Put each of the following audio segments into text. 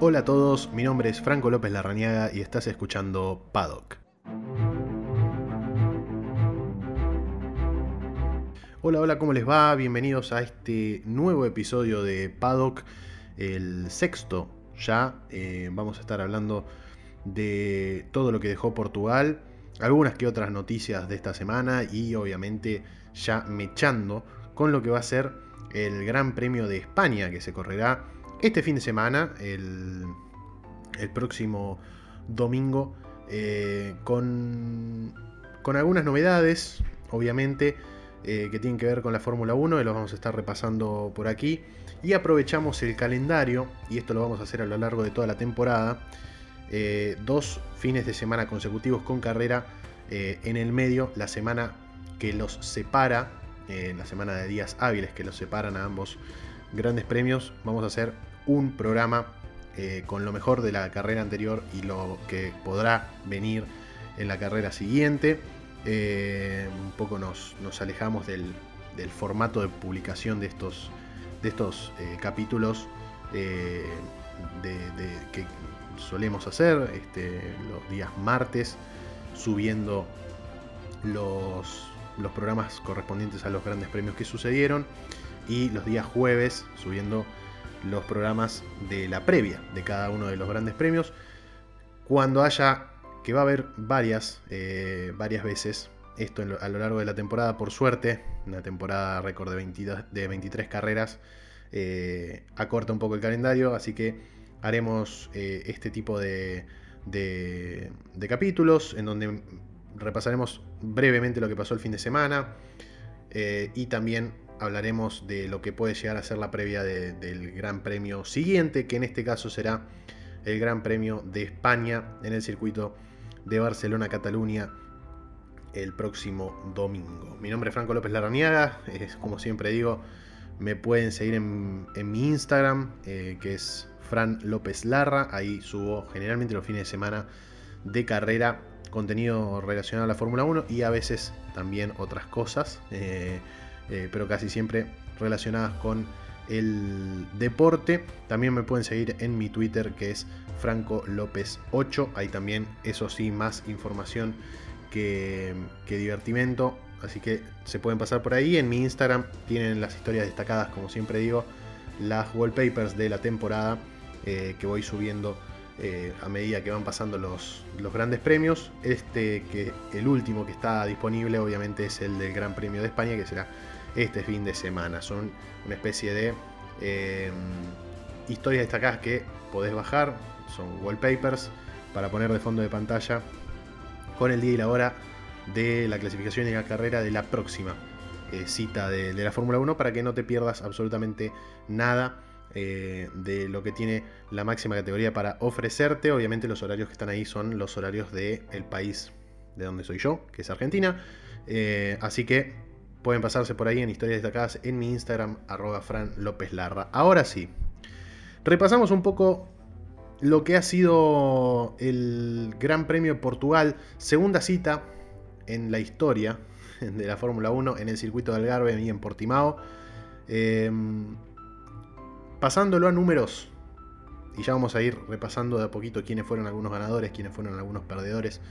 Hola a todos, mi nombre es Franco López Larrañaga y estás escuchando Paddock. Hola, hola, ¿cómo les va? Bienvenidos a este nuevo episodio de Paddock, el sexto ya. Eh, vamos a estar hablando de todo lo que dejó Portugal, algunas que otras noticias de esta semana y obviamente ya mechando con lo que va a ser el Gran Premio de España que se correrá este fin de semana, el, próximo domingo, eh, con, con, algunas novedades, obviamente, eh, que tienen que ver con la Fórmula 1, y los vamos a estar repasando por aquí. Y aprovechamos el calendario, y esto lo vamos a hacer a lo largo de toda la temporada, eh, dos fines de semana consecutivos con carrera en el medio, la semana que los separa, la semana de días hábiles que los separan a ambos grandes premios, vamos a hacer un programa eh, con lo mejor de la carrera anterior y lo que podrá venir en la carrera siguiente. Eh, un poco nos, alejamos del, formato de publicación de estos, de estos eh, capítulos de, que solemos hacer este, los días martes, subiendo los, los programas correspondientes a los grandes premios que sucedieron y los días jueves subiendo los programas de la previa de cada uno de los grandes premios. Cuando haya, que va a haber varias, eh, varias veces, esto a lo largo de la temporada, por suerte, una temporada récord de, 22, de 23 carreras, eh, acorta un poco el calendario, así que haremos eh, este tipo de, de, capítulos en donde repasaremos brevemente lo que pasó el fin de semana y también hablaremos de lo que puede llegar a ser la previa del Gran Premio siguiente, que en este caso será el Gran Premio de España en el circuito de Barcelona-Cataluña el próximo domingo. Mi nombre es Franco López Larraniaga, es como siempre digo, me pueden seguir en, mi Instagram, eh, que es Fran López Larra, ahí subo generalmente los fines de semana de carrera contenido relacionado a la Fórmula 1 y a veces también otras cosas. Eh, eh, pero casi siempre relacionadas con el deporte. También me pueden seguir en mi Twitter que es Franco López 8. Hay también, eso sí, más información que, divertimento. Así que se pueden pasar por ahí. En mi Instagram tienen las historias destacadas, como siempre digo, las wallpapers de la temporada eh, que voy subiendo eh, a medida que van pasando los, los, grandes premios. Este que el último que está disponible obviamente es el del Gran Premio de España, que será este fin de semana. Son una especie de eh, historias destacadas que podés bajar, son wallpapers para poner de fondo de pantalla con el día y la hora de la clasificación y la carrera de la próxima eh, cita de, la Fórmula 1 para que no te pierdas absolutamente nada eh, de lo que tiene la máxima categoría para ofrecerte. Obviamente los horarios que están ahí son los horarios del país de donde soy yo, que es Argentina. así que Pueden pasarse por ahí en historias destacadas en mi Instagram, arroba Fran López Larra. Ahora sí, repasamos un poco lo que ha sido el Gran Premio de Portugal, segunda cita en la historia de la Fórmula 1 en el circuito de Algarve y en Portimao. Em, pasándolo a números, y ya vamos a ir repasando de a poquito quiénes fueron algunos ganadores, quiénes fueron algunos perdedores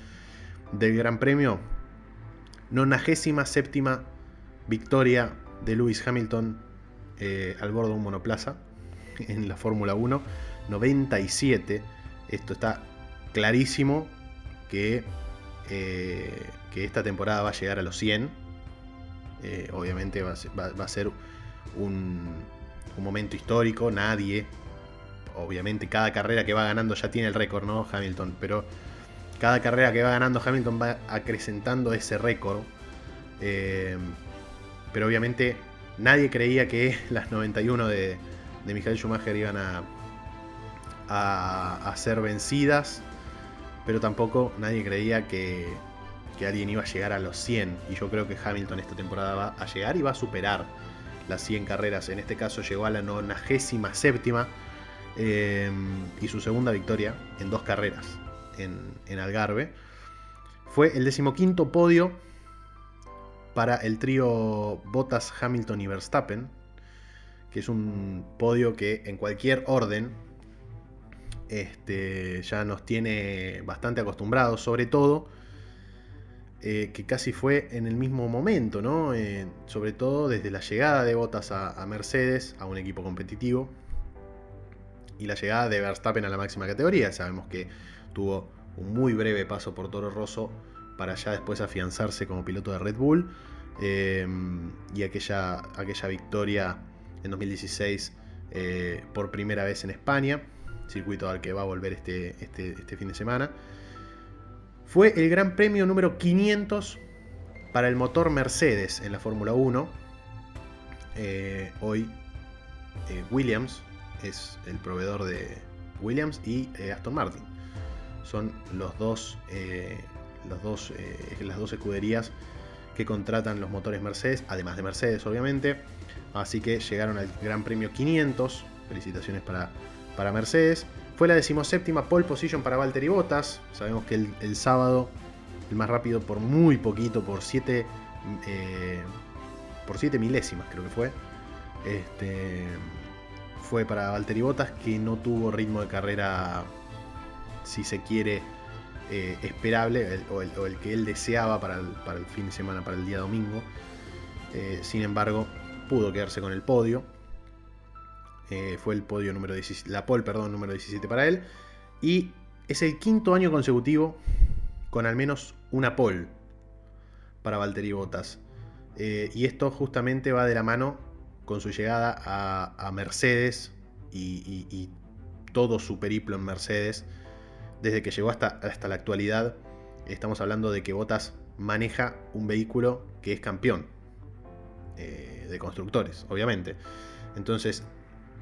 del Gran Premio. 97 victoria de Lewis Hamilton eh, al bordo de un monoplaza en la Fórmula 1. 97. Esto está clarísimo que, eh, que esta temporada va a llegar a los 100. Eh, obviamente va a ser, un, un, momento histórico. Nadie, obviamente cada carrera que va ganando ya tiene el récord, ¿no? Hamilton, pero cada carrera que va ganando Hamilton va acrecentando ese récord. Pero obviamente nadie creía que las 91 de, de Michael Schumacher iban a, a, ser vencidas. Pero tampoco nadie creía que, alguien iba a llegar a los 100. Y yo creo que Hamilton esta temporada va a llegar y va a superar las 100 carreras. En este caso llegó a la 97 eh, y su segunda victoria en dos carreras en, en Algarve. Fue el decimoquinto podio para el trío Bottas, Hamilton y Verstappen, que es un podio que en cualquier orden este, ya nos tiene bastante acostumbrados, sobre todo eh, que casi fue en el mismo momento, ¿no? Eh, sobre todo desde la llegada de Bottas a, Mercedes, a un equipo competitivo, y la llegada de Verstappen a la máxima categoría. Sabemos que tuvo un muy breve paso por Toro Rosso para ya después afianzarse como piloto de Red Bull. Eh, y aquella, aquella victoria en 2016 por primera vez en España circuito al que va a volver este, este, este fin de semana. Fue el Gran Premio número 500 para el motor Mercedes en la Fórmula 1. Eh, hoy eh, Williams es el proveedor de Williams y eh, Aston Martin. Son los dos, los dos, las dos escuderías que contratan los motores Mercedes, además de Mercedes obviamente. Así que llegaron al Gran Premio 500. Felicitaciones para para Mercedes. Fue la decimoséptima pole position para Valtteri Bottas. Sabemos que el, sábado, el más rápido por muy poquito, por 7 eh, por 7 milésimas creo que fue. Este, fue para Valtteri Bottas que no tuvo ritmo de carrera, si se quiere, eh, esperable, o, el, que él deseaba para el, fin de semana, para el día domingo. Eh, sin embargo, pudo quedarse con el podio. Eh, fue el podio número 17, la pole, perdón, número 17 para él. Y es el quinto año consecutivo con al menos una pole para Valtteri Bottas. Y esto justamente va de la mano con su llegada a, Mercedes y, todo su periplo en Mercedes. Desde que llegó hasta, hasta la actualidad, estamos hablando de que Bottas maneja un vehículo que es campeón eh, de constructores, obviamente. Entonces,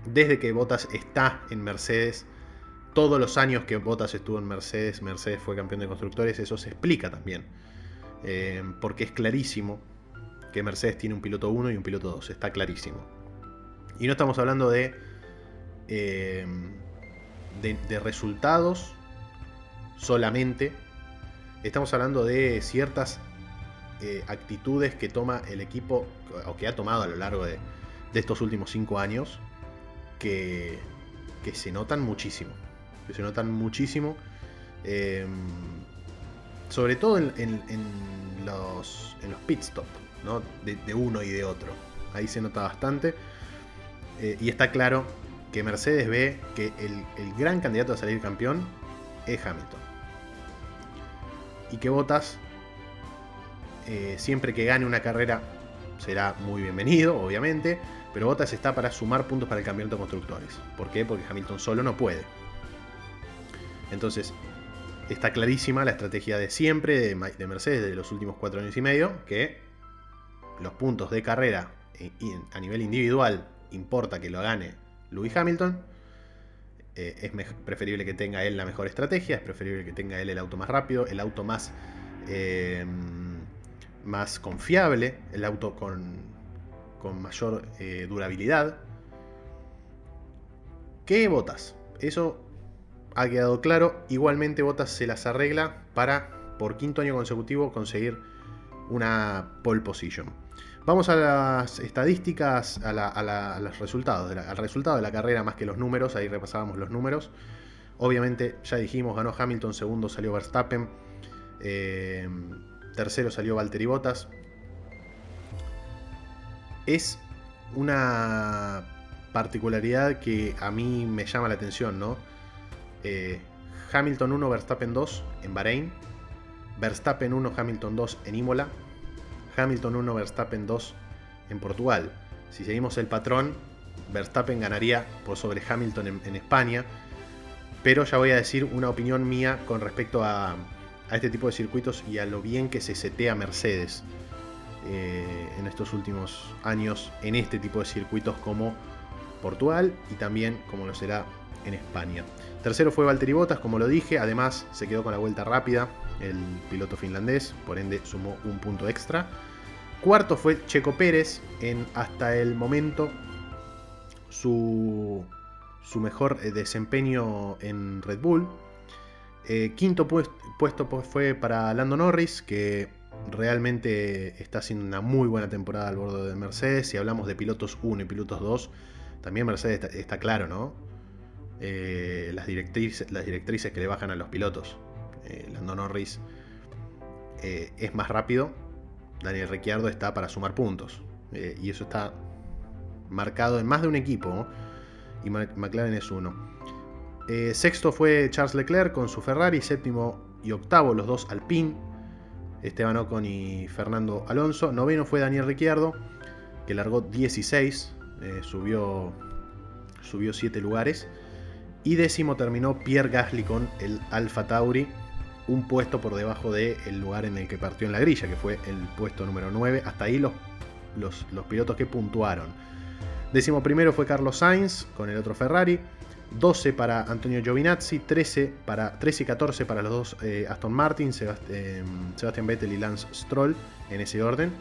desde que Bottas está en Mercedes, todos los años que Bottas estuvo en Mercedes, Mercedes fue campeón de constructores, eso se explica también. Eh, porque es clarísimo que Mercedes tiene un piloto 1 y un piloto 2, está clarísimo. Y no estamos hablando de, eh, de, resultados solamente, estamos hablando de ciertas eh, actitudes que toma el equipo, o que ha tomado a lo largo de, estos últimos 5 años, que, se notan muchísimo. Que se notan muchísimo. Em, sobre todo en, los, en pit stop, de, uno y de otro. Ahí se nota bastante. Eh, y está claro que Mercedes ve que el, gran candidato a salir campeón es Hamilton. Y que Bottas, eh, siempre que gane una carrera, será muy bienvenido, obviamente. Pero Bottas está para sumar puntos para el campeonato de constructores. ¿Por qué? Porque Hamilton solo no puede. Entonces, está clarísima la estrategia de siempre de, Mercedes de los últimos cuatro años y medio, que los puntos de carrera eh, a nivel individual importa que lo gane Lewis Hamilton. Eh, es preferible que tenga él la mejor estrategia, es preferible que tenga él el auto más rápido, el auto más, eh, más confiable, el auto con con mayor eh, durabilidad que Botas. Eso ha quedado claro. Igualmente Botas se las arregla para, por quinto año consecutivo, conseguir una pole position. Vamos a las estadísticas, a, los resultados, al resultado de la carrera más que los números, ahí repasábamos los números. Obviamente, ya dijimos, ganó Hamilton, segundo salió Verstappen, eh, tercero salió Valtteri Bottas, es una particularidad que a mí me llama la atención, ¿no? Eh, Hamilton 1, Verstappen 2 en Bahrein, Verstappen 1, Hamilton 2 en Imola, Hamilton 1, Verstappen 2 en Portugal. Si seguimos el patrón, Verstappen ganaría por sobre Hamilton en, España, pero ya voy a decir una opinión mía con respecto a, este tipo de circuitos y a lo bien que se setea Mercedes. Eh, en estos últimos años en este tipo de circuitos como Portugal y también como lo será en España. Tercero fue Valtteri Bottas, como lo dije, además se quedó con la vuelta rápida el piloto finlandés, por ende sumó un punto extra. Cuarto fue Checo Pérez en hasta el momento su, mejor eh, desempeño en Red Bull. Eh, quinto puesto fue para Lando Norris, que realmente está haciendo una muy buena temporada al borde de Mercedes. Si hablamos de pilotos 1 y pilotos 2, también Mercedes está, claro, ¿no? eh, las directrices que le bajan a los pilotos. Eh, Lando Norris eh, es más rápido, Daniel Ricciardo está para sumar puntos. y eso está marcado en más de un equipo, y McLaren es uno. sexto fue Charles Leclerc con su Ferrari, séptimo y octavo los dos Alpine, Esteban Ocon y Fernando Alonso. Noveno fue Daniel Ricciardo, que largó 16, subió, subió 7 lugares. Y décimo terminó Pierre Gasly con el Alfa Tauri, un puesto por debajo del lugar en el que partió en la grilla, que fue el puesto número 9. Hasta ahí los, los, pilotos que puntuaron. Décimo primero fue Carlos Sainz con el otro Ferrari. 12 para Antonio Giovinazzi, 13, para, 13 y 14 para los dos eh, Aston Martin, eh, Sebastian Vettel y Lance Stroll, en ese orden.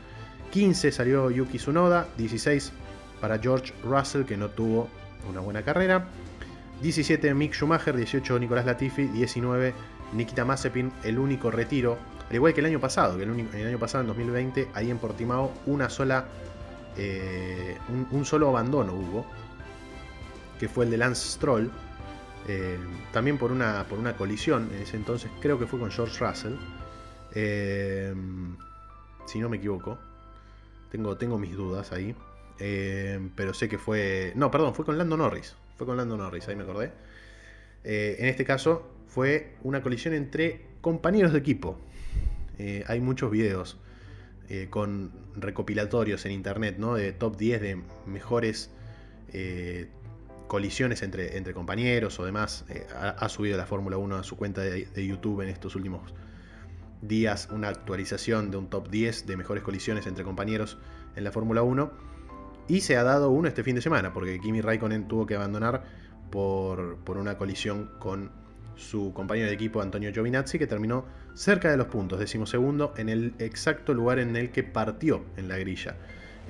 15 salió Yuki Tsunoda, 16 para George Russell, que no tuvo una buena carrera. 17 Mick Schumacher, 18 Nicolás Latifi, 19 Nikita Mazepin, el único retiro, al igual que el año pasado, que el, año pasado en 2020 ahí en Portimao una sola eh, un, solo abandono hubo, que fue el de Lance Stroll, eh, también por una, por una colisión, en ese entonces creo que fue con George Russell, eh, si no me equivoco, tengo, tengo mis dudas ahí, pero sé que fue, no, perdón, fue con Lando Norris, fue con Lando Norris, ahí me acordé. En este caso fue una colisión entre compañeros de equipo. Eh, hay muchos videos eh, con recopilatorios en internet, ¿no? De top 10 de mejores colisiones entre, entre, compañeros o demás. Ha, subido la Fórmula 1 a su cuenta de, de, YouTube en estos últimos días una actualización de un top 10 de mejores colisiones entre compañeros en la Fórmula 1 y se ha dado uno este fin de semana, porque Kimi Raikkonen tuvo que abandonar por, una colisión con su compañero de equipo Antonio Giovinazzi, que terminó cerca de los puntos, decimosegundo, en el exacto lugar en el que partió en la grilla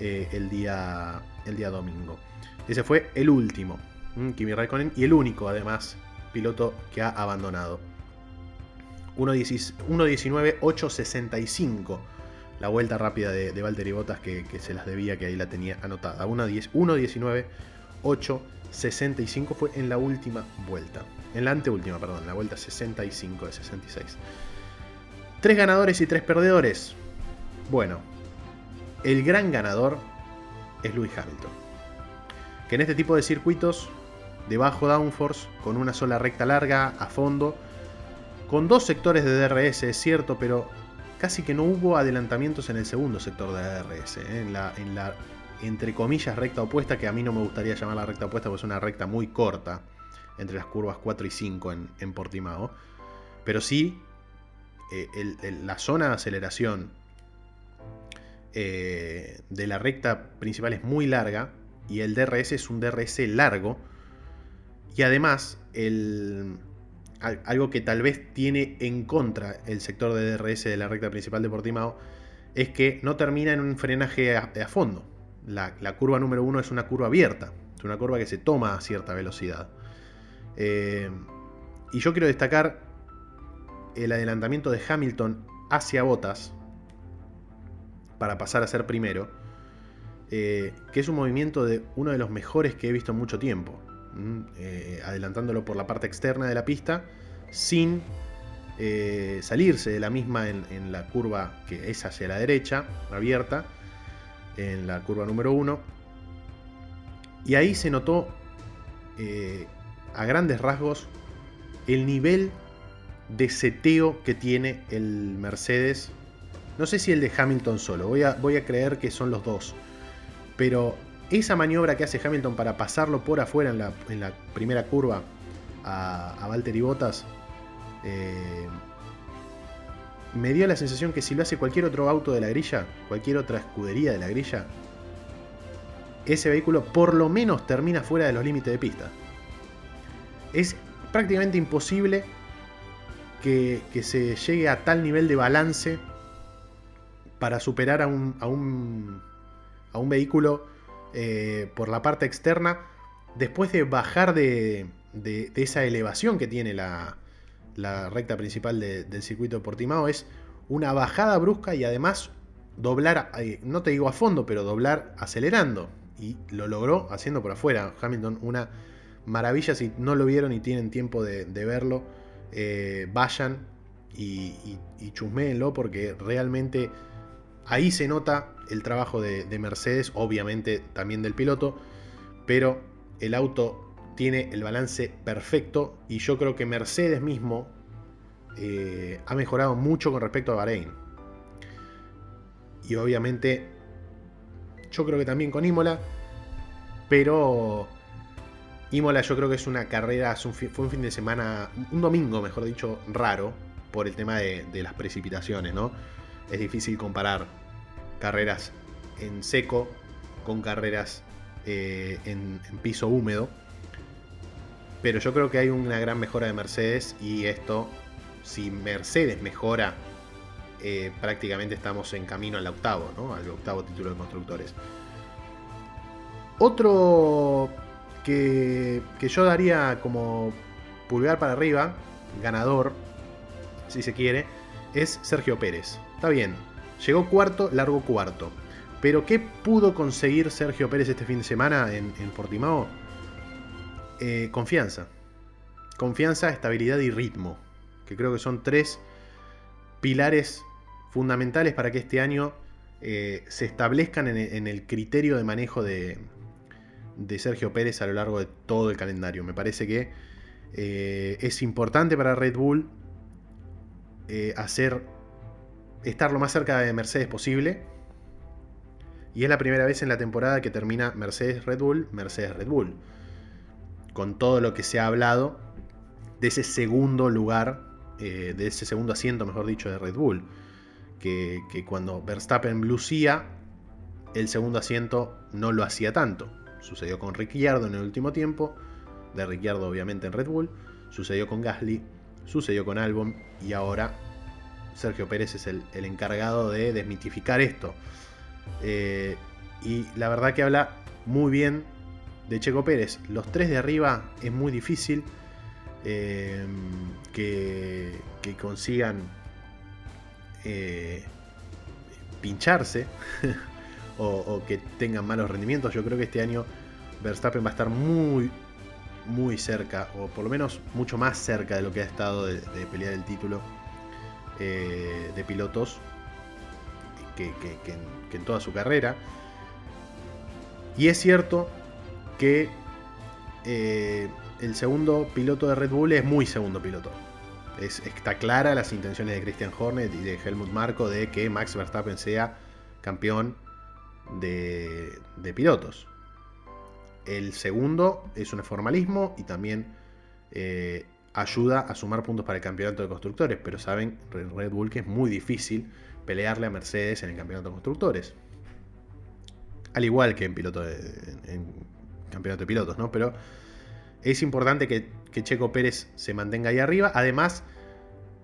eh, el, día, el día domingo. Ese fue el último, Kimi Raikkonen, y el único, además, piloto que ha abandonado. 1.19.865 la vuelta rápida de, de Valtteri Bottas que, se las debía, que ahí la tenía anotada. 1.19.865 fue en la última vuelta. En la anteúltima, perdón, en la vuelta 65 de 66. Tres ganadores y tres perdedores. Bueno, el gran ganador es Lewis Hamilton. Que en este tipo de circuitos, de bajo downforce, con una sola recta larga, a fondo, con dos sectores de DRS, es cierto, pero casi que no hubo adelantamientos en el segundo sector de ARS, ¿eh? en, la, en la, entre comillas, recta opuesta, que a mí no me gustaría llamar la recta opuesta porque es una recta muy corta, entre las curvas 4 y 5 en, Portimao. Pero sí, eh, la zona de aceleración eh, de la recta principal es muy larga y el DRS es un DRS largo. Y además, algo que tal vez tiene en contra el sector de DRS de la recta principal de Portimao, es que no termina en un frenaje a, fondo. La, curva número uno es una curva abierta, es una curva que se toma a cierta velocidad. Eh, y yo quiero destacar el adelantamiento de Hamilton hacia Botas para pasar a ser primero, eh, que es un movimiento de uno de los mejores que he visto en mucho tiempo. Eh, adelantándolo por la parte externa de la pista sin salirse de la misma en, la curva que es hacia la derecha, abierta, en la curva número 1. Y ahí se notó eh, a grandes rasgos el nivel de seteo que tiene el Mercedes. No sé si el de Hamilton solo, voy a, voy a creer que son los dos. Pero esa maniobra que hace Hamilton para pasarlo por afuera en la, primera curva a, a Valtteri Bottas, eh, me dio la sensación que si lo hace cualquier otro auto de la grilla, cualquier otra escudería de la grilla, ese vehículo por lo menos termina fuera de los límites de pista. Es prácticamente imposible que, se llegue a tal nivel de balance para superar a un, a un, vehículo eh, por la parte externa, después de bajar de, esa elevación que tiene la, recta principal del circuito de Portimao, es una bajada brusca y además doblar, eh, no te digo a fondo, pero doblar acelerando. Y lo logró haciendo por afuera Hamilton una maravilla si no lo vieron y tienen tiempo de, verlo. Eh, vayan y, y, porque realmente ahí se nota el trabajo de, Mercedes, obviamente también del piloto, pero el auto tiene el balance perfecto y yo creo que Mercedes mismo eh, ha mejorado mucho con respecto a Bahrein. Y obviamente yo creo que también con Imola, pero Imola yo creo que es una carrera, fue un fin de semana, un domingo mejor dicho, raro por el tema de, las precipitaciones, ¿no? Es difícil comparar carreras en seco con carreras eh, en, piso húmedo. Pero yo creo que hay una gran mejora de Mercedes y esto, si Mercedes mejora, eh, prácticamente estamos en camino al octavo, ¿no? Al octavo título de constructores. Otro que, que yo daría como pulgar para arriba, ganador, si se quiere, es Sergio Pérez. Está bien, llegó cuarto, largo cuarto. Pero ¿qué pudo conseguir Sergio Pérez este fin de semana en, Portimao? Eh, confianza. Confianza, estabilidad y ritmo. Que creo que son tres pilares fundamentales para que este año eh, se establezcan en, el criterio de manejo de, Sergio Pérez a lo largo de todo el calendario. Me parece que eh, es importante para Red Bull hacer estar lo más cerca de Mercedes posible. Y es la primera vez en la temporada que termina Mercedes Red Bull, Mercedes Red Bull. Con todo lo que se ha hablado de ese segundo lugar, eh, de ese segundo asiento, mejor dicho, de Red Bull. Que, cuando Verstappen lucía, el segundo asiento no lo hacía tanto. Sucedió con Ricciardo en el último tiempo, de Ricciardo obviamente en Red Bull, sucedió con Gasly, sucedió con Albon y ahora Sergio Pérez es el, encargado de desmitificar esto. Eh, y la verdad que habla muy bien de Checo Pérez. Los tres de arriba es muy difícil eh, que, consigan eh, pincharse o, que tengan malos rendimientos. Yo creo que este año Verstappen va a estar muy, muy cerca, o por lo menos mucho más cerca de lo que ha estado de pelear el título eh, de pilotos que, en, toda su carrera. Y es cierto que eh, el segundo piloto de Red Bull es muy segundo piloto. Es, está clara las intenciones de Christian Hornet y de Helmut Marko de que Max Verstappen sea campeón de, pilotos. El segundo es un formalismo y también eh, ayuda a sumar puntos para el campeonato de constructores, pero saben Red Bull que es muy difícil pelearle a Mercedes en el campeonato de constructores. Al igual que en, piloto en campeonato de pilotos, ¿no? Pero es importante que, Checo Pérez se mantenga ahí arriba. Además,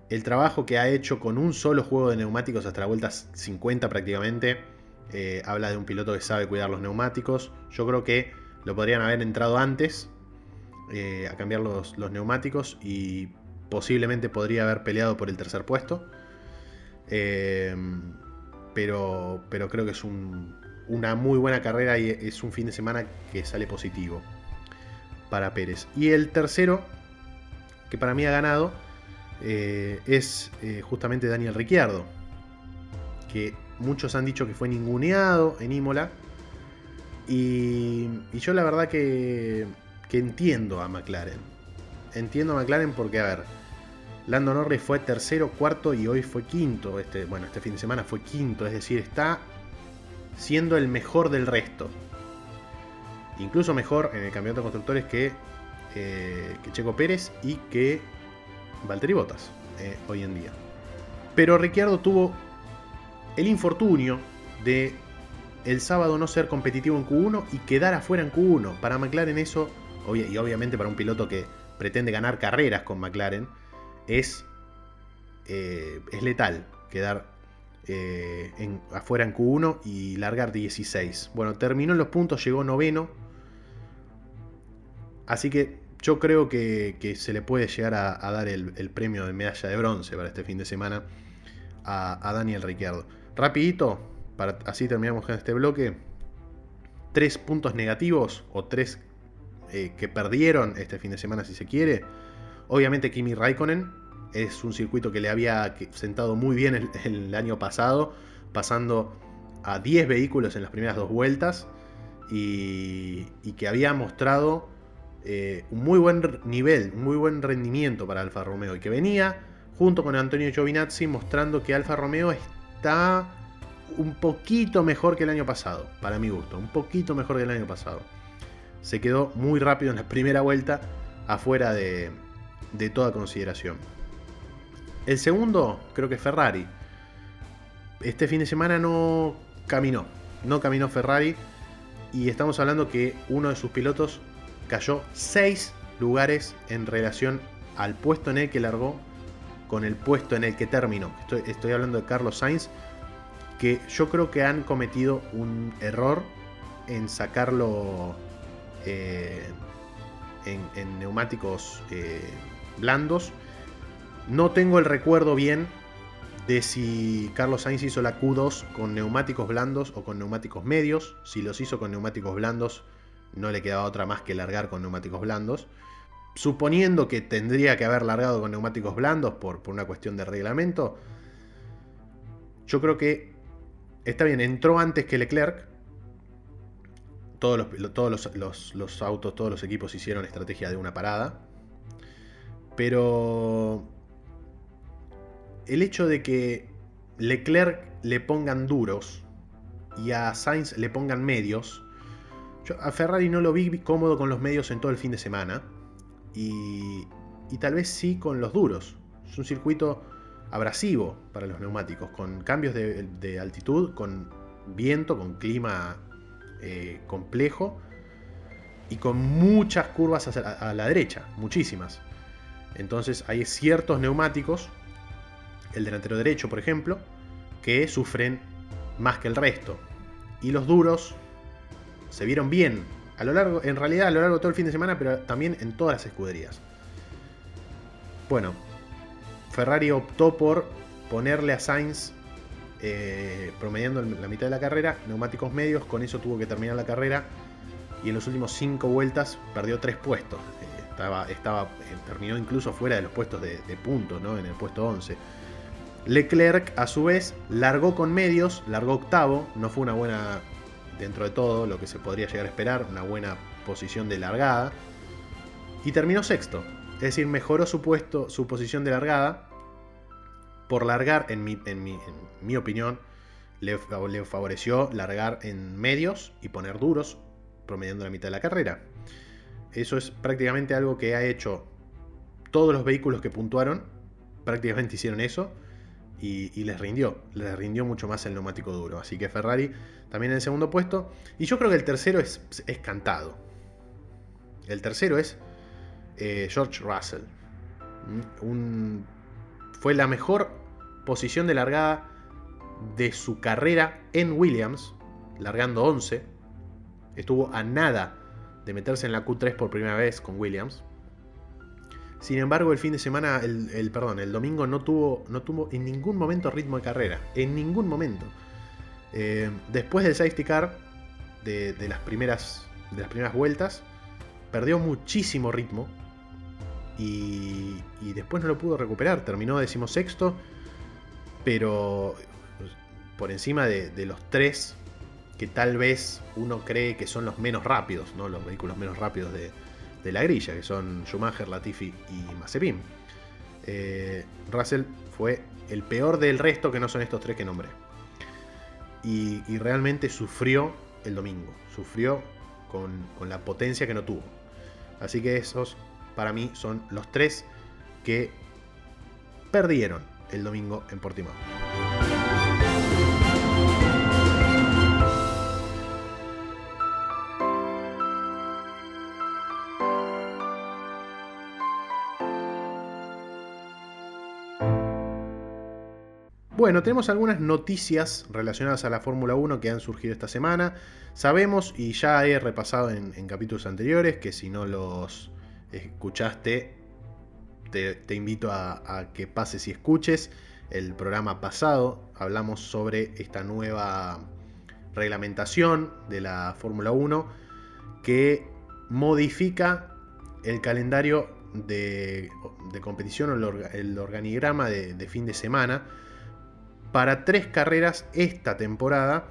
el trabajo que ha hecho con un solo juego de neumáticos hasta la vuelta 50 prácticamente, eh, habla de un piloto que sabe cuidar los neumáticos. Yo creo que lo podrían haber entrado antes, eh, a cambiar los, neumáticos y posiblemente podría haber peleado por el tercer puesto. Eh, pero, pero creo que es una muy buena carrera y es un fin de semana que sale positivo para Pérez. Y el tercero, que para mí ha ganado, eh, es justamente Daniel Ricciardo, que muchos han dicho que fue ninguneado en Imola. y yo la verdad que que entiendo a McLaren. Entiendo a McLaren porque, a ver, Lando Norris fue tercero, cuarto y hoy fue quinto. Este, bueno, este fin de semana fue quinto, es decir, está siendo el mejor del resto. Incluso mejor en el campeonato de constructores que, eh, Checo Pérez y que Valtteri Bottas eh, hoy en día. Pero Ricciardo tuvo el infortunio de el sábado no ser competitivo en Q1 y quedar afuera en Q1. Para McLaren eso y obviamente para un piloto que pretende ganar carreras con McLaren, es, eh, es letal quedar eh, en, afuera en Q1 y largar 16. Bueno, terminó en los puntos, llegó noveno. Así que yo creo que, se le puede llegar a, dar el, premio de medalla de bronce para este fin de semana a, Daniel Ricciardo. Rapidito, para, así terminamos con este bloque. Tres puntos negativos o tres eh, que perdieron este fin de semana, si se quiere. Obviamente Kimi Raikkonen es un circuito que le había sentado muy bien el, año pasado, pasando a 10 vehículos en las primeras dos vueltas y, que había mostrado eh, un muy buen nivel, un muy buen rendimiento para Alfa Romeo y que venía junto con Antonio Giovinazzi mostrando que Alfa Romeo está un poquito mejor que el año pasado, para mi gusto, un poquito mejor que el año pasado. Se quedó muy rápido en la primera vuelta, afuera de, toda consideración. El segundo, creo que Ferrari. Este fin de semana no caminó, no caminó Ferrari y estamos hablando que uno de sus pilotos cayó 6 lugares en relación al puesto en el que largó con el puesto en el que terminó. Estoy, hablando de Carlos Sainz, que yo creo que han cometido un error en sacarlo eh, en, neumáticos eh, blandos. No tengo el recuerdo bien de si Carlos Sainz hizo la Q2 con neumáticos blandos o con neumáticos medios. Si los hizo con neumáticos blandos, no le quedaba otra más que largar con neumáticos blandos. Suponiendo que tendría que haber largado con neumáticos blandos por, por una cuestión de reglamento, yo creo que está bien, entró antes que Leclerc. Todos, los, todos los, autos, todos los equipos hicieron estrategia de una parada. Pero el hecho de que Leclerc le pongan duros y a Sainz le pongan medios. Yo a Ferrari no lo vi cómodo con los medios en todo el fin de semana. Y, y tal vez sí con los duros. Es un circuito abrasivo para los neumáticos, con cambios de, altitud, con viento, con clima eh, complejo y con muchas curvas a la derecha, muchísimas. Entonces hay ciertos neumáticos, el delantero derecho por ejemplo, que sufren más que el resto. Y los duros se vieron bien a lo largo, en realidad a lo largo de todo el fin de semana, pero también en todas las escuderías. Bueno, Ferrari optó por ponerle a Sainz, eh, promediando la mitad de la carrera, neumáticos medios, con eso tuvo que terminar la carrera y en los últimos 5 vueltas perdió 3 puestos. Eh, estaba, eh, terminó incluso fuera de los puestos de, puntos, ¿no? en el puesto 11. Leclerc, a su vez, largó con medios, largó octavo, no fue una buena, dentro de todo, lo que se podría llegar a esperar, una buena posición de largada, y terminó sexto. Es decir, mejoró su puesto, su posición de largada. Por largar, en mi, en mi, opinión, le, favoreció largar en medios y poner duros, promediando la mitad de la carrera. Eso es prácticamente algo que ha hecho todos los vehículos que puntuaron. Prácticamente hicieron eso. Y, les rindió. Les rindió mucho más el neumático duro. Así que Ferrari también en el segundo puesto. Y yo creo que el tercero es, es cantado. El tercero es eh, George Russell. Mm, fue la mejor posición de largada de su carrera en Williams, largando 11. Estuvo a nada de meterse en la Q3 por primera vez con Williams. Sin embargo, el fin de semana, el, perdón, el domingo no tuvo, no tuvo en ningún momento ritmo de carrera. En ningún momento. Eh, después del safety car, de, las primeras, de las primeras vueltas, perdió muchísimo ritmo y, después no lo pudo recuperar. Terminó decimosexto, pero pues, por encima de, los tres que tal vez uno cree que son los menos rápidos, ¿no? los vehículos menos rápidos de, la grilla, que son Schumacher, Latifi y Mazepin. Eh, Russell fue el peor del resto que no son estos tres que nombré. Y, realmente sufrió el domingo, sufrió con, con la potencia que no tuvo. Así que esos para mí son los tres que perdieron el domingo en Portimao. Bueno, tenemos algunas noticias relacionadas a la Fórmula 1 que han surgido esta semana. Sabemos, y ya he repasado en, capítulos anteriores, que si no los escuchaste, te, invito a, que pases y escuches. El programa pasado hablamos sobre esta nueva reglamentación de la Fórmula 1 que modifica el calendario de, competición o el, organigrama de, fin de semana para tres carreras esta temporada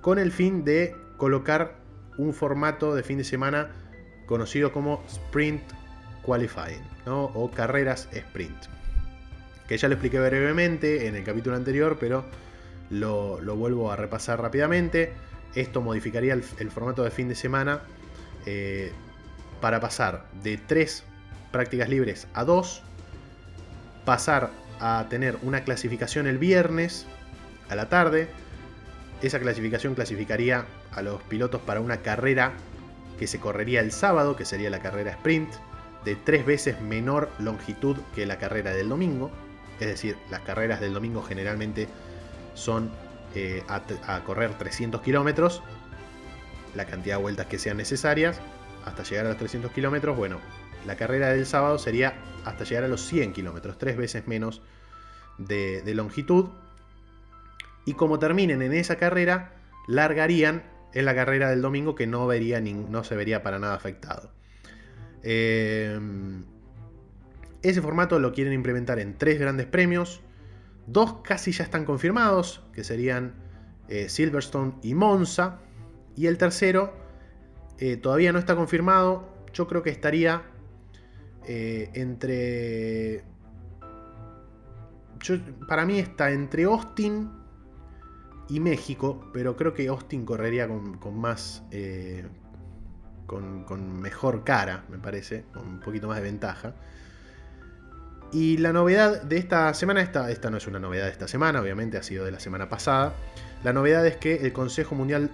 con el fin de colocar un formato de fin de semana conocido como Sprint Qualifying o carreras sprint. Que ya lo expliqué brevemente en el capítulo anterior, pero lo, vuelvo a repasar rápidamente. Esto modificaría el, formato de fin de semana eh, para pasar de tres prácticas libres a dos, pasar a tener una clasificación el viernes a la tarde. Esa clasificación clasificaría a los pilotos para una carrera que se correría el sábado, que sería la carrera sprint, de tres veces menor longitud que la carrera del domingo. Es decir, las carreras del domingo generalmente son eh, a, correr 300 kilómetros, la cantidad de vueltas que sean necesarias, hasta llegar a los 300 kilómetros. Bueno, la carrera del sábado sería hasta llegar a los 100 kilómetros, tres veces menos de, longitud. Y como terminen en esa carrera, largarían en la carrera del domingo que no, vería no se vería para nada afectado. Em, ese formato lo quieren implementar en tres grandes premios. Dos casi ya están confirmados, que serían eh, Silverstone y Monza. Y el tercero eh, todavía no está confirmado. Yo creo que estaría eh, entre... para mí está entre Austin y México, pero creo que Austin correría con, más... Con, con, mejor cara, me parece, con un poquito más de ventaja. Y la novedad de esta semana, esta, esta no es una novedad de esta semana, obviamente ha sido de la semana pasada. La novedad es que el Consejo Mundial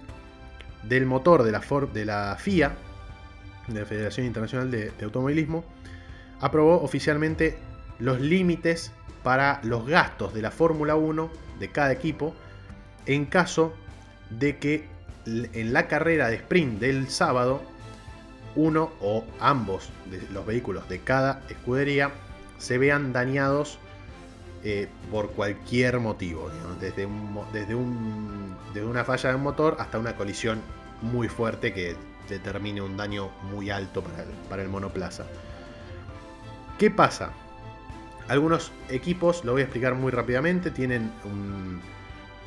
del Motor de la FIA, de la Federación Internacional de, Automovilismo, aprobó oficialmente los límites para los gastos de la Fórmula 1 de cada equipo en caso de que en la carrera de sprint del sábado uno o ambos de los vehículos de cada escudería se vean dañados eh, por cualquier motivo, desde, desde, una falla de motor hasta una colisión muy fuerte que determine un daño muy alto para el, monoplaza. ¿Qué pasa? Algunos equipos, lo voy a explicar muy rápidamente, tienen,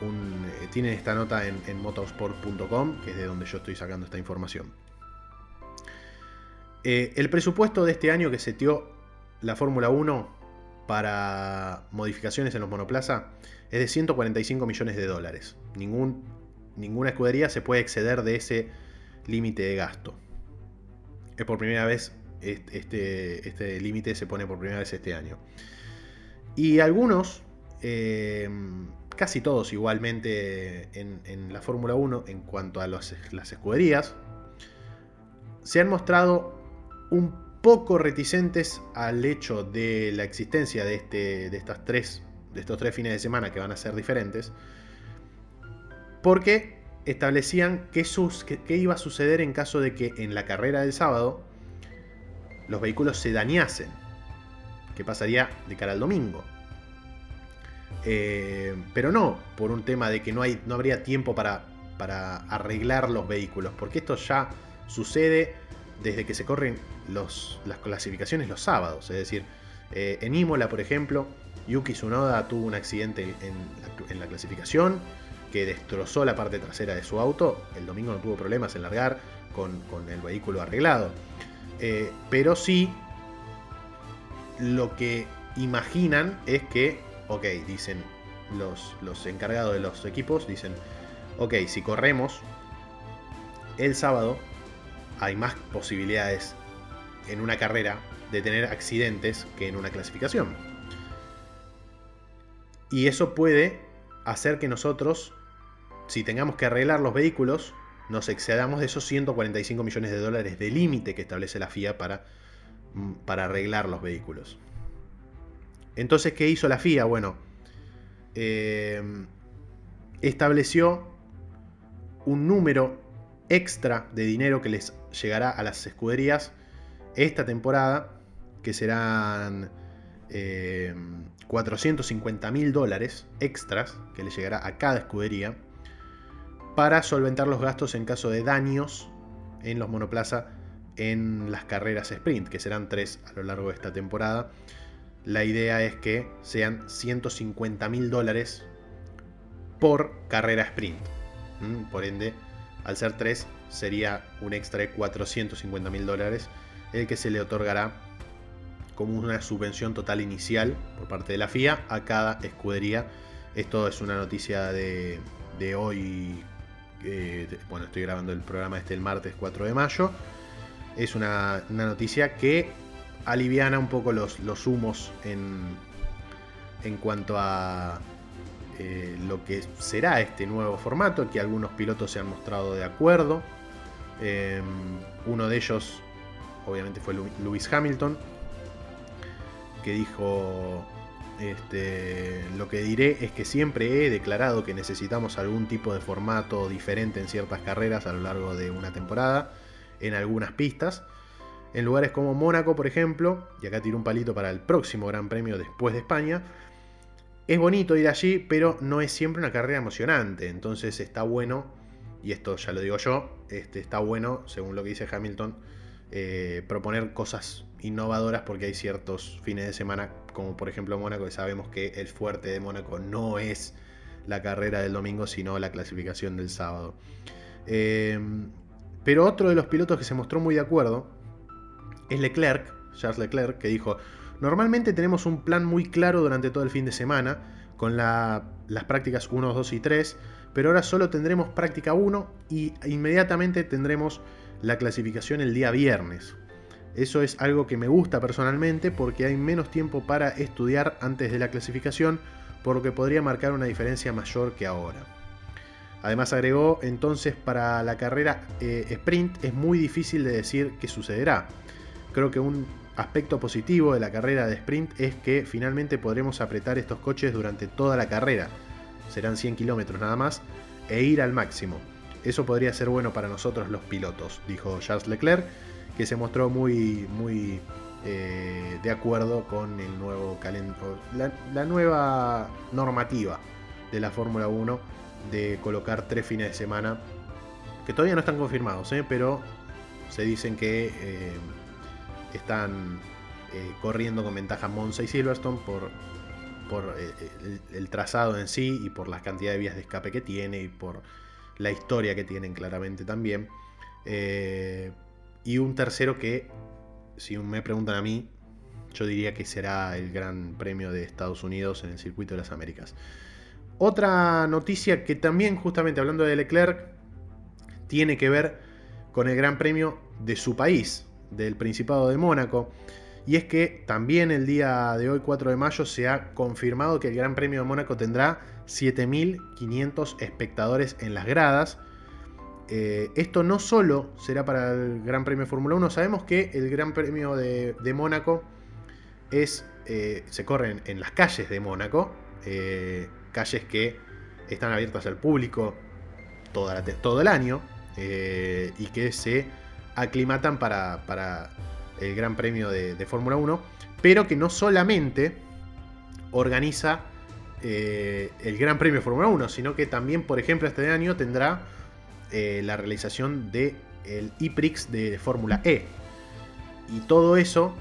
eh, esta nota en, motorsport.com, que es de donde yo estoy sacando esta información. Eh, el presupuesto de este año que seteó la Fórmula 1 para modificaciones en los monoplaza es de 145 millones de dólares. Ninguna escudería se puede exceder de ese límite de gasto. Es por primera vez, este, este límite se pone por primera vez este año. Y algunos, eh, casi todos igualmente en, la Fórmula 1 en cuanto a las escuderías, se han mostrado un poco reticentes al hecho de la existencia de, este, de, estas tres, de estos tres fines de semana que van a ser diferentes, porque establecían qué, iba a suceder en caso de que en la carrera del sábado los vehículos se dañasen, qué pasaría de cara al domingo. Eh, pero no por un tema de que no, hay, no habría tiempo para, para arreglar los vehículos, porque esto ya sucede desde que se corren las clasificaciones los sábados. Es decir, eh, en Imola, por ejemplo, Yuki Tsunoda tuvo un accidente en la, clasificación que destrozó la parte trasera de su auto. El domingo no tuvo problemas en largar con, el vehículo arreglado. Eh, pero sí, lo que imaginan es que, ok, dicen los, los encargados de los equipos, dicen, ok, si corremos el sábado, hay más posibilidades en una carrera de tener accidentes que en una clasificación. Y eso puede hacer que nosotros, si tengamos que arreglar los vehículos, nos excedamos de esos 145 millones de dólares de límite que establece la FIA para, mm, para arreglar los vehículos. Entonces, ¿qué hizo la FIA? Bueno, eh, estableció un número extra de dinero que les llegará a las escuderías esta temporada, que serán 450 eh, mil dólares extras que le llegará a cada escudería para solventar los gastos en caso de daños en los monoplaza en las carreras sprint, que serán tres a lo largo de esta temporada. La idea es que sean 150 mil dólares por carrera sprint. Por ende, al ser tres, sería un extra de 450 mil dólares, el que se le otorgará como una subvención total inicial por parte de la FIA a cada escudería. Esto es una noticia de, hoy. Eh, bueno, estoy grabando el programa este el martes 4 de mayo. Es una, noticia que aliviana un poco los, los humos en, en cuanto a eh, lo que será este nuevo formato, que algunos pilotos se han mostrado de acuerdo. Em, uno de ellos, obviamente, fue Lewis Hamilton, que dijo, este, lo que diré es que siempre he declarado que necesitamos algún tipo de formato diferente en ciertas carreras a lo largo de una temporada, en algunas pistas. En lugares como Mónaco, por ejemplo, y acá tiro un palito para el próximo Gran Premio después de España, es bonito ir allí, pero no es siempre una carrera emocionante. Entonces está bueno, y esto ya lo digo yo, este, está bueno, según lo que dice Hamilton, eh, proponer cosas innovadoras porque hay ciertos fines de semana, como por ejemplo Mónaco, que sabemos que el fuerte de Mónaco no es la carrera del domingo, sino la clasificación del sábado. Eh, pero otro de los pilotos que se mostró muy de acuerdo es Leclerc, Charles Leclerc, que dijo, normalmente tenemos un plan muy claro durante todo el fin de semana, con las prácticas 1, 2 y 3, pero ahora solo tendremos práctica 1 y inmediatamente tendremos la clasificación el día viernes. Eso es algo que me gusta personalmente porque hay menos tiempo para estudiar antes de la clasificación, por lo que podría marcar una diferencia mayor que ahora. Además agregó, entonces para la carrera eh, sprint es muy difícil de decir qué sucederá. Creo que un aspecto positivo de la carrera de sprint es que finalmente podremos apretar estos coches durante toda la carrera. Serán 100 kilómetros nada más e ir al máximo. Eso podría ser bueno para nosotros los pilotos, dijo Charles Leclerc, que se mostró muy, muy eh, de acuerdo con el nuevo la, la nueva normativa de la Fórmula 1 de colocar tres fines de semana que todavía no están confirmados, ¿eh? pero se dicen que eh, están corriendo con ventaja Monza y Silverstone por, por el, trazado en sí y por la cantidad de vías de escape que tiene y por la historia que tienen claramente también. Eh, y un tercero que, si me preguntan a mí, yo diría que será el Gran Premio de Estados Unidos en el Circuito de las Américas. Otra noticia que también, justamente hablando de Leclerc, tiene que ver con el Gran Premio de su país, del Principado de Mónaco. Y es que también el día de hoy, 4 de mayo, se ha confirmado que el Gran Premio de Mónaco tendrá 7.500 espectadores en las gradas. Eh, esto no solo será para el Gran Premio de Fórmula 1, sabemos que el Gran Premio de, Mónaco eh, se corre en, las calles de Mónaco, eh, calles que están abiertas al público todo el año y que se aclimatan para, el Gran Premio de, de Fórmula 1, pero que no solamente organiza el Gran Premio de Fórmula 1, sino que también, por ejemplo, este año tendrá eh, la realización del el IPRIX de Fórmula E. Y todo eso,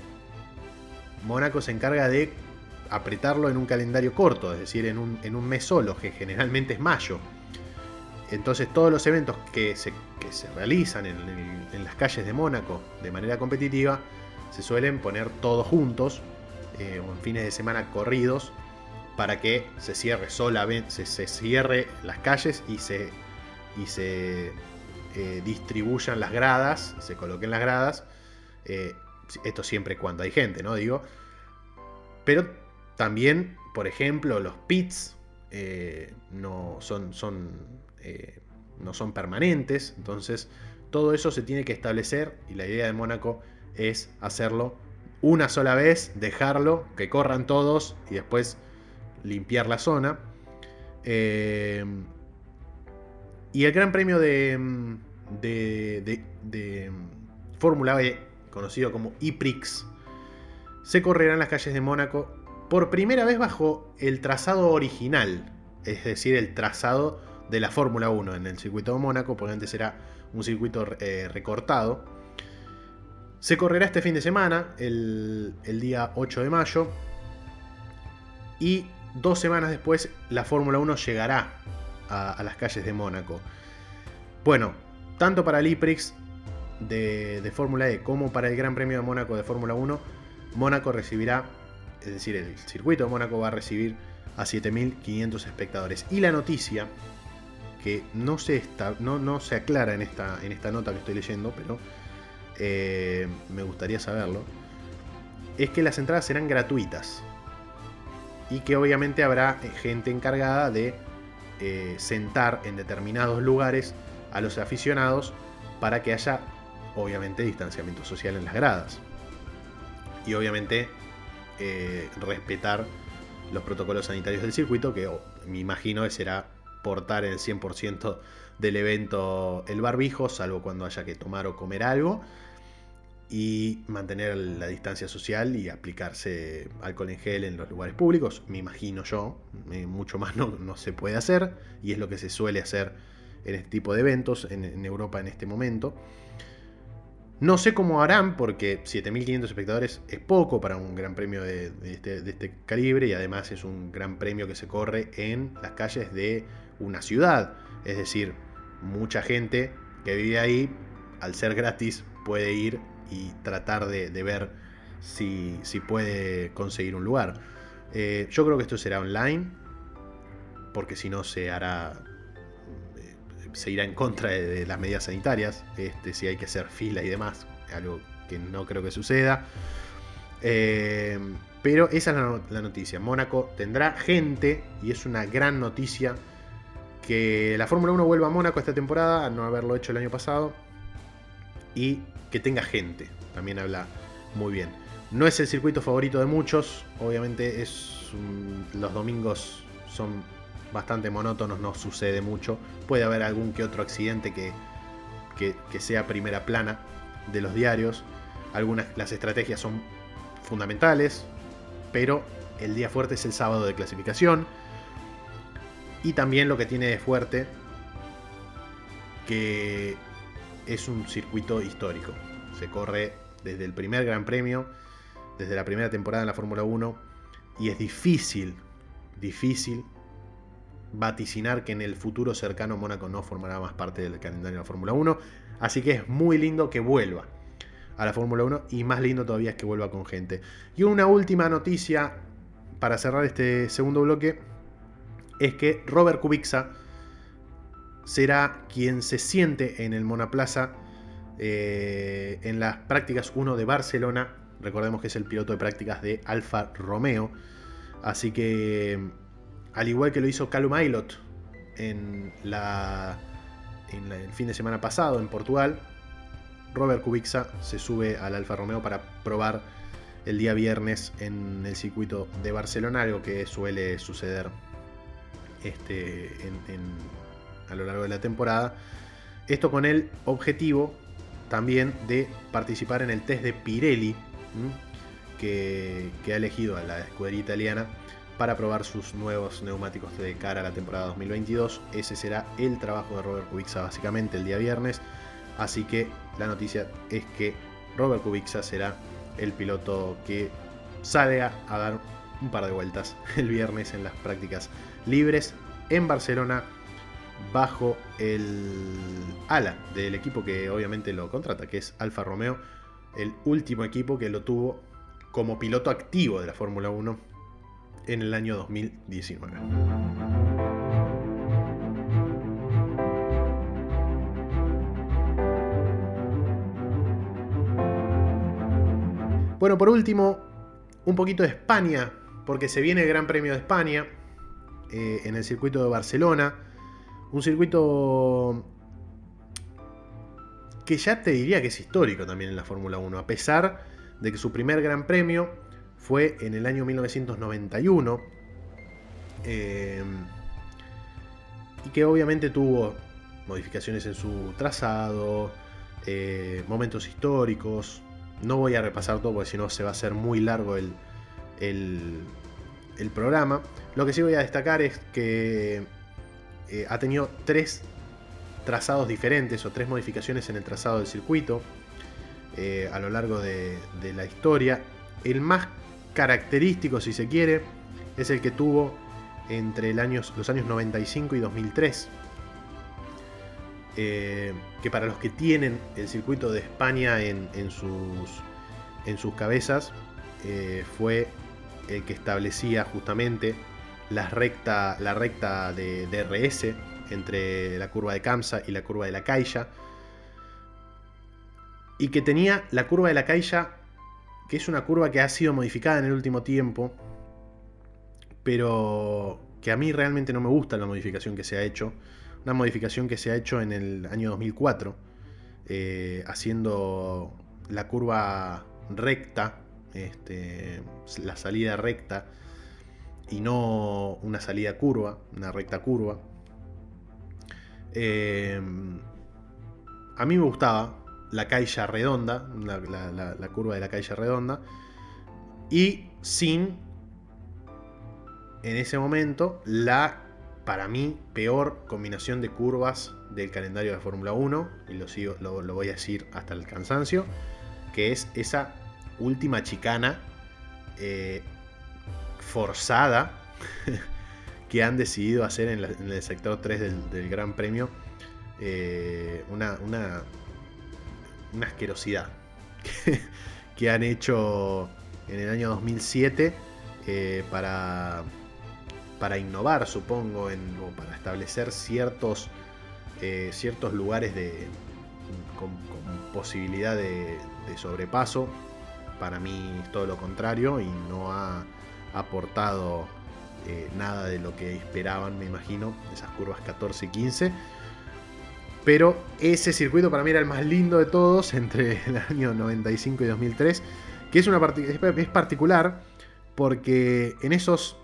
Mónaco se encarga de apretarlo en un calendario corto, es decir, en un, mes solo, que generalmente es mayo. Entonces todos los eventos que se, se realizan en, en, las calles de Mónaco de manera competitiva se suelen poner todos juntos, eh, en fines de semana corridos, para que se cierre solamente, se, cierre las calles y se, y se eh, distribuyan las gradas, se coloquen las gradas. Eh, esto siempre cuando hay gente, ¿no? Digo. Pero también, por ejemplo, los pits eh, no son, no son permanentes. Entonces, todo eso se tiene que establecer. Y la idea de Mónaco es hacerlo una sola vez, dejarlo, que corran todos y después limpiar la zona. Eh, y el Gran Premio de, de, de, Fórmula E, conocido como IPRIX, se correrá en las calles de Mónaco por primera vez bajo el trazado original, es decir, el trazado de la Fórmula 1 en el circuito de Mónaco, porque antes era un circuito eh, recortado. Se correrá este fin de semana, el, día 8 de mayo. Y dos semanas después la Fórmula 1 llegará a, las calles de Mónaco. Bueno, tanto para el IPRIX de, de Fórmula E como para el Gran Premio de Mónaco de Fórmula 1, Mónaco recibirá, es decir, el circuito de Mónaco va a recibir a 7.500 espectadores. Y la noticia, que no se, está, no, no se aclara en esta, en esta nota que estoy leyendo, pero eh, me gustaría saberlo, es que las entradas serán gratuitas. Y que obviamente habrá gente encargada de eh, sentar en determinados lugares a los aficionados para que haya, obviamente, distanciamiento social en las gradas. Y obviamente eh, respetar los protocolos sanitarios del circuito, que me imagino que será portar el 100% del evento el barbijo, salvo cuando haya que tomar o comer algo, y mantener la distancia social y aplicarse alcohol en gel en los lugares públicos, me imagino yo, eh, mucho más no, no, se puede hacer, y es lo que se suele hacer en este tipo de eventos en Europa en este momento. No sé cómo harán, porque 7.500 espectadores es poco para un gran premio este, de, este, calibre y además es un gran premio que se corre en las calles de una ciudad. Es decir, mucha gente que vive ahí, al ser gratis, puede ir y tratar de, ver si, puede conseguir un lugar. Eh, yo creo que esto será online, porque si no se hará se irá en contra de, las medidas sanitarias, este, si hay que hacer fila y demás, algo que no creo que suceda. Eh, pero esa es la, noticia. Mónaco tendrá gente y es una gran noticia que la Fórmula 1 vuelva a Mónaco esta temporada, a no haberlo hecho el año pasado, y que tenga gente. También habla muy bien. No es el circuito favorito de muchos, obviamente es los domingos son bastante monótonos, no sucede mucho. Puede haber algún que otro accidente que, que, sea primera plana de los diarios. Algunas, las estrategias son fundamentales, pero el día fuerte es el sábado de clasificación. Y también lo que tiene de fuerte, que es un circuito histórico. Se corre desde el primer Gran Premio, desde la primera temporada en la Fórmula 1, y es difícil, difícil vaticinar que en el futuro cercano Mónaco no formará más parte del calendario de la Fórmula 1. Así que es muy lindo que vuelva a la Fórmula 1 y más lindo todavía es que vuelva con gente. Y una última noticia para cerrar este segundo bloque es que Robert Kubica será quien se siente en el Monaplaza eh, en las prácticas 1 de Barcelona. Recordemos que es el piloto de prácticas de Alfa Romeo. Así que al igual que lo hizo Calum Aylot en, la, en el fin de semana pasado en Portugal, Robert Kubica se sube al Alfa Romeo para probar el día viernes en el circuito de Barcelona, algo que suele suceder este, a lo largo de la temporada. Esto con el objetivo también de participar en el test de Pirelli, que, ha elegido a la escudería italiana para probar sus nuevos neumáticos de cara a la temporada 2022. Ese será el trabajo de Robert Kubica básicamente el día viernes. Así que la noticia es que Robert Kubica será el piloto que salga a dar un par de vueltas el viernes en las prácticas libres en Barcelona bajo el ala del equipo que obviamente lo contrata, que es Alfa Romeo, el último equipo que lo tuvo como piloto activo de la Fórmula 1 en el año 2019. Bueno, por último, un poquito de España, porque se viene el Gran Premio de España eh, en el circuito de Barcelona. Un circuito que ya te diría que es histórico también en la Fórmula 1, a pesar de que su primer Gran Premio fue en el año 1991. Eh, y que obviamente tuvo modificaciones en su trazado, eh, momentos históricos. No voy a repasar todo porque si no se va a hacer muy largo el, el, programa. Lo que sí voy a destacar es que eh, ha tenido tres trazados diferentes o tres modificaciones en el trazado del circuito. eh, a lo largo de, la historia. El más característico, si se quiere, es el que tuvo entre los años 95 y 2003. Eh, que para los que tienen el circuito de España en, sus, cabezas, fue el que establecía justamente la recta, la recta de DRS entre la curva de Kamsa y la curva de la Caixa. Y que tenía la curva de la Caixa, que es una curva que ha sido modificada en el último tiempo, pero que a mí realmente no me gusta la modificación que se ha hecho. Una modificación que se ha hecho en el año 2004, eh, haciendo la curva recta, este, la salida recta, y no una salida curva, una recta curva. Eh, a mí me gustaba la calle redonda, la, curva de la calle redonda, y sin, en ese momento, la, para mí, peor combinación de curvas del calendario de Fórmula 1, y lo, sigo, lo, voy a decir hasta el cansancio, que es esa última chicana eh, forzada que han decidido hacer en, el sector 3 del, Gran Premio eh, una, una, asquerosidad que, han hecho en el año 2007 eh, para, para innovar, supongo, en, o para establecer ciertos, eh, ciertos lugares de, con, posibilidad de, de, sobrepaso. Para mí es todo lo contrario y no ha aportado eh, nada de lo que esperaban, me imagino, esas curvas 14 y 15. Pero ese circuito para mí era el más lindo de todos entre el año 95 y 2003, que es, una es particular porque en esos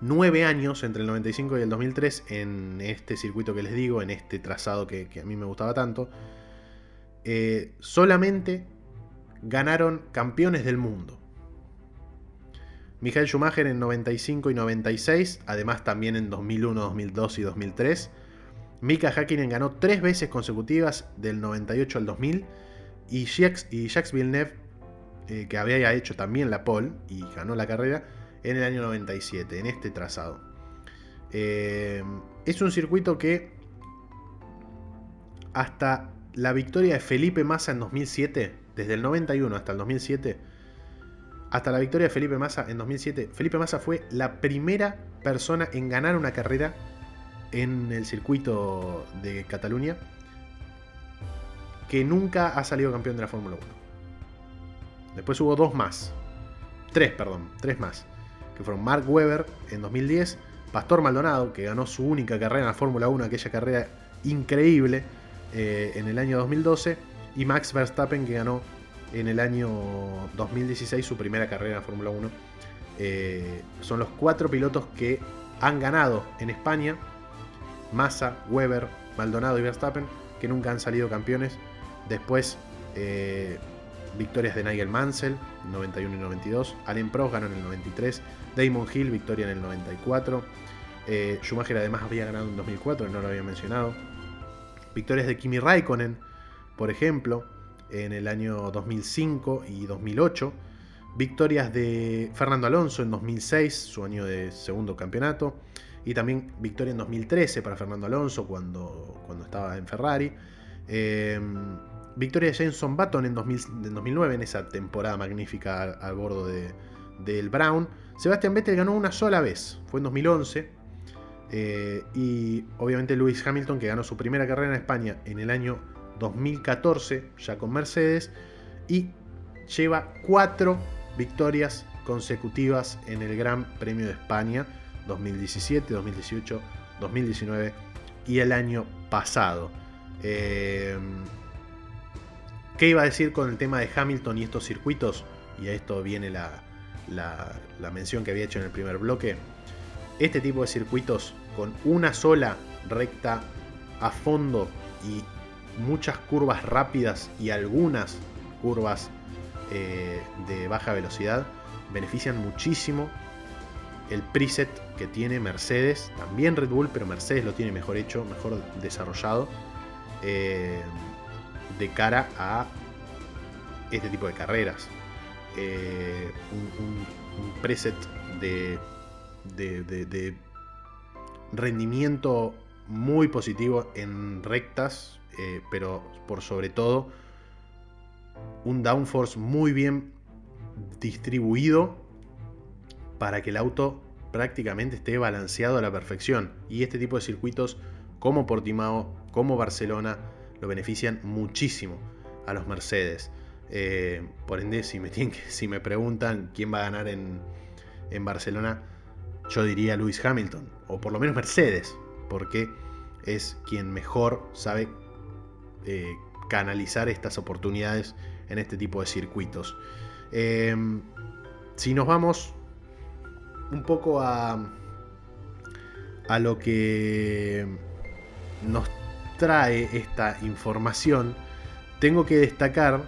nueve años, entre el 95 y el 2003, en este circuito que les digo, en este trazado que, a mí me gustaba tanto, eh, solamente ganaron campeones del mundo. Michael Schumacher en 95 y 96, además también en 2001, 2002 y 2003. Mika Hakkinen ganó tres veces consecutivas del 98 al 2000 y Jacques, Villeneuve, eh, que había hecho también la pole y ganó la carrera en el año 97, en este trazado. Eh, es un circuito que hasta la victoria de Felipe Massa en 2007, desde el 91 hasta el 2007, hasta la victoria de Felipe Massa en 2007, Felipe Massa fue la primera persona en ganar una carrera en el circuito de Cataluña que nunca ha salido campeón de la Fórmula 1. Después hubo dos más. Tres, perdón, tres más. Que fueron Mark Webber en 2010, Pastor Maldonado, que ganó su única carrera en la Fórmula 1, aquella carrera increíble eh, en el año 2012, y Max Verstappen, que ganó en el año 2016 su primera carrera en Fórmula 1. Eh, son los cuatro pilotos que han ganado en España. Massa, Weber, Maldonado y Verstappen, que nunca han salido campeones. Después, eh, victorias de Nigel Mansell, 91 y 92. Allen Prost ganó en el 93. Damon Hill, victoria en el 94. Eh, Schumacher además había ganado en 2004, no lo había mencionado. Victorias de Kimi Raikkonen, por ejemplo en el año 2005 y 2008. Victorias de Fernando Alonso en 2006, su año de segundo campeonato. Y también victoria en 2013 para Fernando Alonso cuando, cuando estaba en Ferrari. Em, victoria de Jenson Button en, 2009, en esa temporada magnífica al, bordo de, del Brown. Sebastian Vettel ganó una sola vez, fue en 2011. Eh, y obviamente Lewis Hamilton, que ganó su primera carrera en España en el año 2014 ya con Mercedes y lleva cuatro victorias consecutivas en el Gran Premio de España 2017, 2018, 2019 y el año pasado. Eh, ¿Qué iba a decir con el tema de Hamilton y estos circuitos? Y a esto viene la, la mención que había hecho en el primer bloque. Este tipo de circuitos con una sola recta a fondo y muchas curvas rápidas y algunas curvas eh, de baja velocidad benefician muchísimo el preset que tiene Mercedes, también Red Bull, pero Mercedes lo tiene mejor hecho, mejor desarrollado, eh, de cara a este tipo de carreras. Eh, un, preset de, de, rendimiento muy positivo en rectas, eh, pero por sobre todo un downforce muy bien distribuido para que el auto prácticamente esté balanceado a la perfección. Y este tipo de circuitos como Portimao, como Barcelona, lo benefician muchísimo a los Mercedes. Eh, por ende, si me, si me preguntan quién va a ganar en, Barcelona, yo diría Lewis Hamilton, o por lo menos Mercedes, porque es quien mejor sabe canalizar estas oportunidades en este tipo de circuitos. Eh, si nos vamos un poco a, a lo que nos trae esta información, tengo que destacar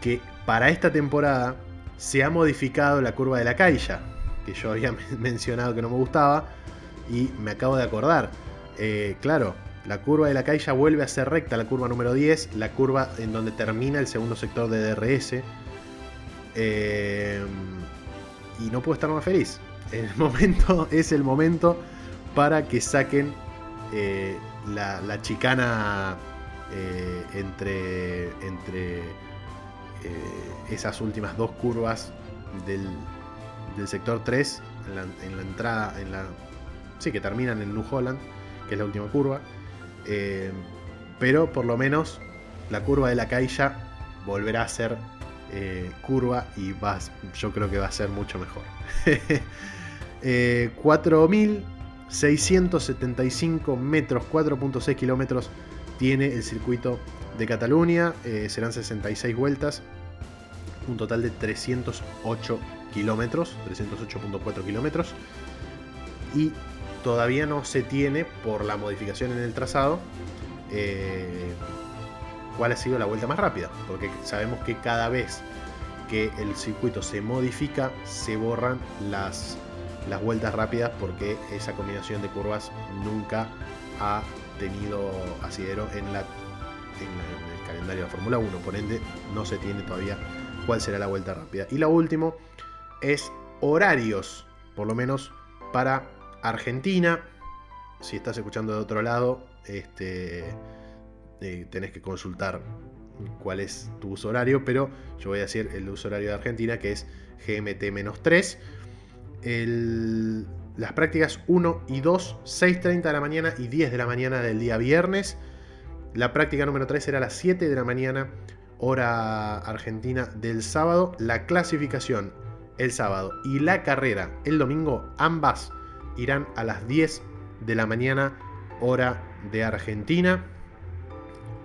que para esta temporada se ha modificado la curva de la cailla, que yo había mencionado que no me gustaba, y me acabo de acordar. Eh, claro, la curva de la cailla vuelve a ser recta, la curva número 10, la curva en donde termina el segundo sector de DRS. Eh, y no puedo estar más feliz. El momento es el momento para que saquen eh, la, chicana eh, entre, entre eh, esas últimas dos curvas del, sector 3 en la, entrada, en la, sí, que terminan en New Holland, que es la última curva. Pero por lo menos la curva de la Caixa volverá a ser eh, curva y vas, yo creo que va a ser mucho mejor. 4.675 eh, metros, 4.6 kilómetros tiene el circuito de Cataluña, eh, serán 66 vueltas, un total de 308 kilómetros, 308.4 kilómetros, y todavía no se tiene por la modificación en el trazado cuál ha sido la vuelta más rápida, porque sabemos que cada vez que el circuito se modifica, se borran las, las vueltas rápidas porque esa combinación de curvas nunca ha tenido asidero en, la, el calendario de Fórmula 1, por ende no se tiene todavía cuál será la vuelta rápida. Y lo último es horarios, por lo menos para Argentina. Si estás escuchando de otro lado, este, eh, tenés que consultar cuál es tu uso horario, pero yo voy a decir el uso horario de Argentina, que es GMT-3. las prácticas 1 y 2, 6.30 de la mañana y 10 de la mañana del día viernes. La práctica número 3 será a las 7 de la mañana, hora argentina del sábado. La clasificación el sábado y la carrera el domingo, ambas irán a las 10 de la mañana, hora de Argentina.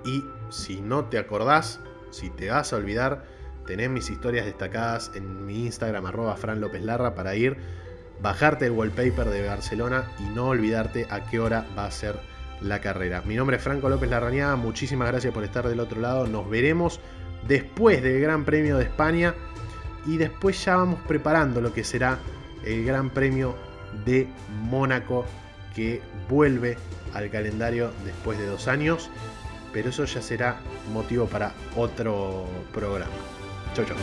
Y si no te acordás, si te vas a olvidar, tenés mis historias destacadas en mi Instagram, arroba Fran López Larra, para ir, bajarte el wallpaper de Barcelona y no olvidarte a qué hora va a ser la carrera. Mi nombre es Franco López Larrañaga, muchísimas gracias por estar del otro lado. Nos veremos después del Gran Premio de España y después ya vamos preparando lo que será el Gran Premio de Mónaco que vuelve al calendario después de dos años pero eso ya será motivo para otro programa. Chau, chau.